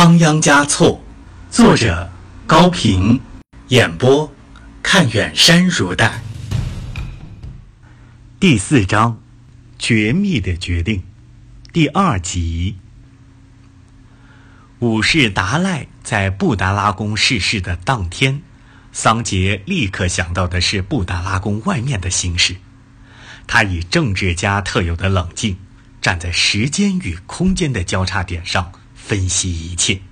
仓央嘉措，作者高平，演播看远山如黛。第四章，绝密的决定，第二集。武士达赖在布达拉宫逝世的当天，桑杰立刻想到的是布达拉宫外面的形势。他以政治家特有的冷静，站在时间与空间的交叉点上。分析一切，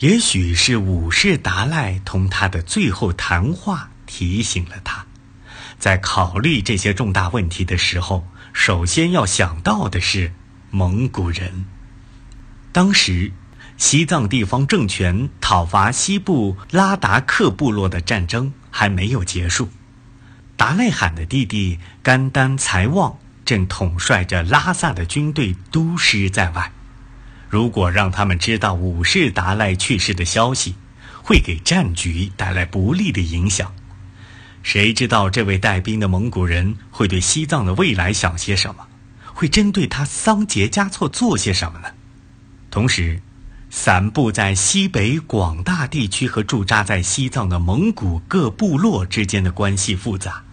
也许是武士达赖同他的最后谈话提醒了他，在考虑这些重大问题的时候，首先要想到的是蒙古人。当时，西藏地方政权讨伐西部拉达克部落的战争还没有结束，达赖罕的弟弟甘丹才旺正统帅着拉萨的军队督师在外。如果让他们知道武士达赖去世的消息，会给战局带来不利的影响。谁知道这位带兵的蒙古人会对西藏的未来想些什么？会针对他桑杰嘉措做些什么呢？同时，散布在西北广大地区和驻扎在西藏的蒙古各部落之间的关系复杂，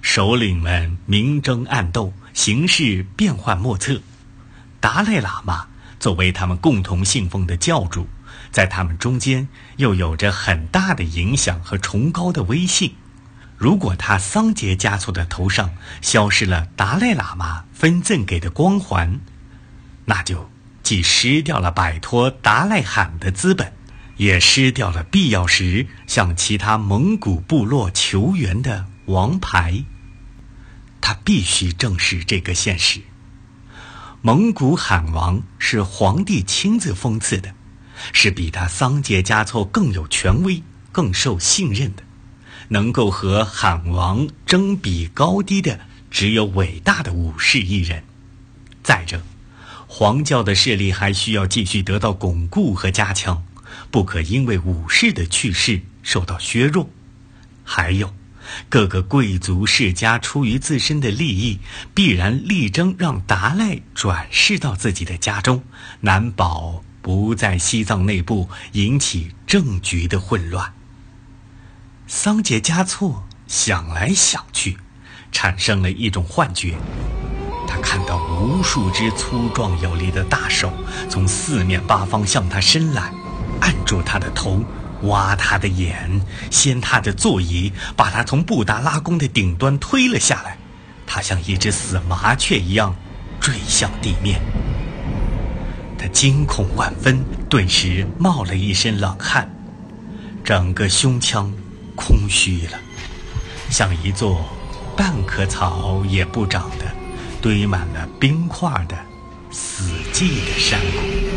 首领们明争暗斗，形势变幻莫测。达赖喇嘛。作为他们共同信奉的教主，在他们中间又有着很大的影响和崇高的威信。如果他桑杰嘉措的头上消失了达赖喇嘛分赠给的光环，那就既失掉了摆脱达赖罕的资本，也失掉了必要时向其他蒙古部落求援的王牌。他必须正视这个现实。蒙古罕王是皇帝亲自封赐的，是比他桑杰嘉措更有权威、更受信任的。能够和罕王争比高低的，只有伟大的武士一人。再者，皇教的势力还需要继续得到巩固和加强，不可因为武士的去世受到削弱。还有。各个贵族世家出于自身的利益，必然力争让达赖转世到自己的家中，难保不在西藏内部引起政局的混乱。桑杰嘉措想来想去，产生了一种幻觉，他看到无数只粗壮有力的大手从四面八方向他伸来，按住他的头。挖他的眼，掀他的座椅，把他从布达拉宫的顶端推了下来。他像一只死麻雀一样坠向地面。他惊恐万分，顿时冒了一身冷汗，整个胸腔空虚了，像一座半棵草也不长的、堆满了冰块的死寂的山谷。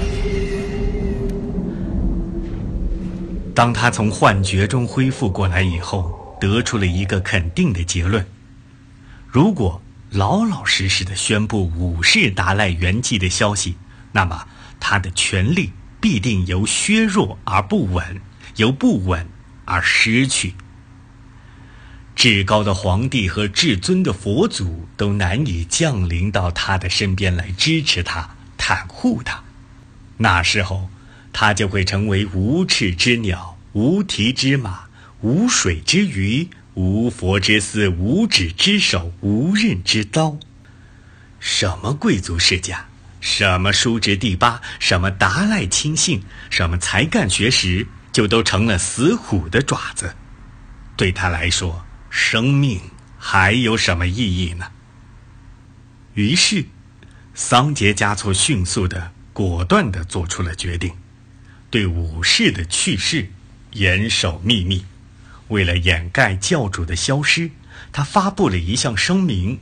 当他从幻觉中恢复过来以后，得出了一个肯定的结论：如果老老实实的宣布武士达赖圆寂的消息，那么他的权力必定由削弱而不稳，由不稳而失去。至高的皇帝和至尊的佛祖都难以降临到他的身边来支持他、袒护他。那时候。他就会成为无翅之鸟、无蹄之马、无水之鱼、无佛之寺、无指之手、无刃之刀。什么贵族世家，什么叔侄第八，什么达赖亲信，什么才干学识，就都成了死虎的爪子。对他来说，生命还有什么意义呢？于是，桑杰嘉措迅速的、果断的做出了决定。对武士的去世严守秘密，为了掩盖教主的消失，他发布了一项声明：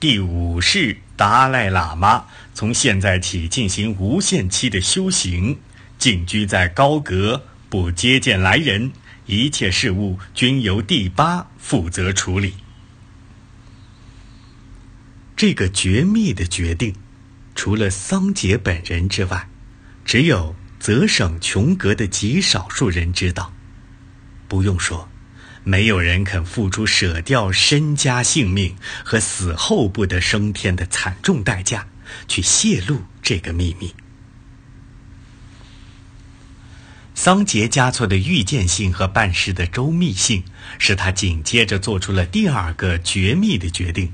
第五世达赖喇嘛从现在起进行无限期的修行，静居在高阁，不接见来人，一切事务均由第八负责处理。这个绝密的决定，除了桑杰本人之外，只有。则省琼阁的极少数人知道，不用说，没有人肯付出舍掉身家性命和死后不得升天的惨重代价去泄露这个秘密。桑杰嘉措的预见性和办事的周密性，使他紧接着做出了第二个绝密的决定，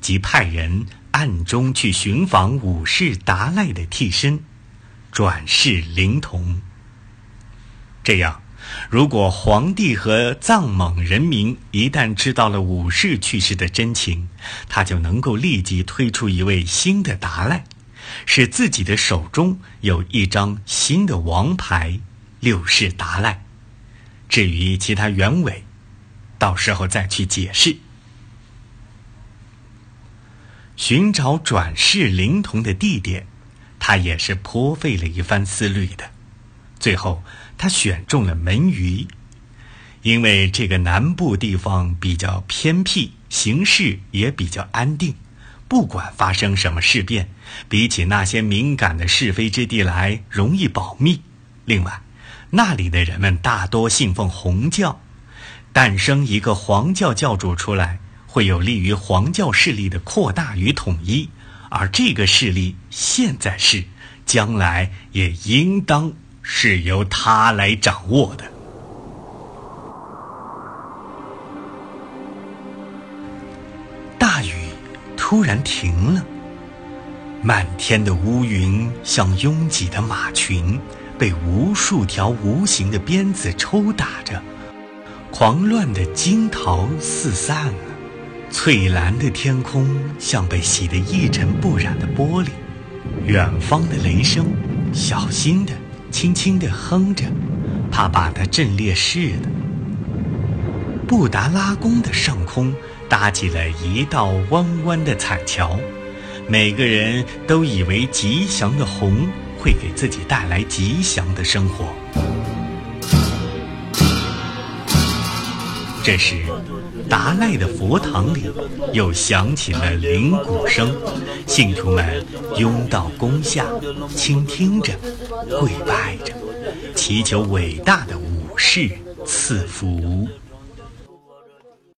即派人暗中去寻访武士达赖的替身，转世灵童。这样，如果皇帝和藏蒙人民一旦知道了武士去世的真情，他就能够立即推出一位新的达赖，使自己的手中有一张新的王牌——六世达赖。至于其他原委，到时候再去解释。寻找转世灵童的地点，他也是颇费了一番思虑的。最后，他选中了门隅，因为这个南部地方比较偏僻，形势也比较安定，不管发生什么事变，比起那些敏感的是非之地来容易保密。另外，那里的人们大多信奉红教，诞生一个黄教教主出来，会有利于黄教势力的扩大与统一，而这个势力现在是，将来也应当。是由他来掌握的。大雨突然停了，漫天的乌云像拥挤的马群，被无数条无形的鞭子抽打着，狂乱的惊涛四散。翠蓝的天空像被洗得一尘不染的玻璃，远方的雷声，小心的。轻轻地哼着，怕把它震裂似的。布达拉宫的上空搭起了一道弯弯的彩桥，每个人都以为吉祥的红会给自己带来吉祥的生活。这时，达赖的佛堂里又响起了铃鼓声，信徒们拥到宫下，倾听着。跪拜着，祈求伟大的武士赐福。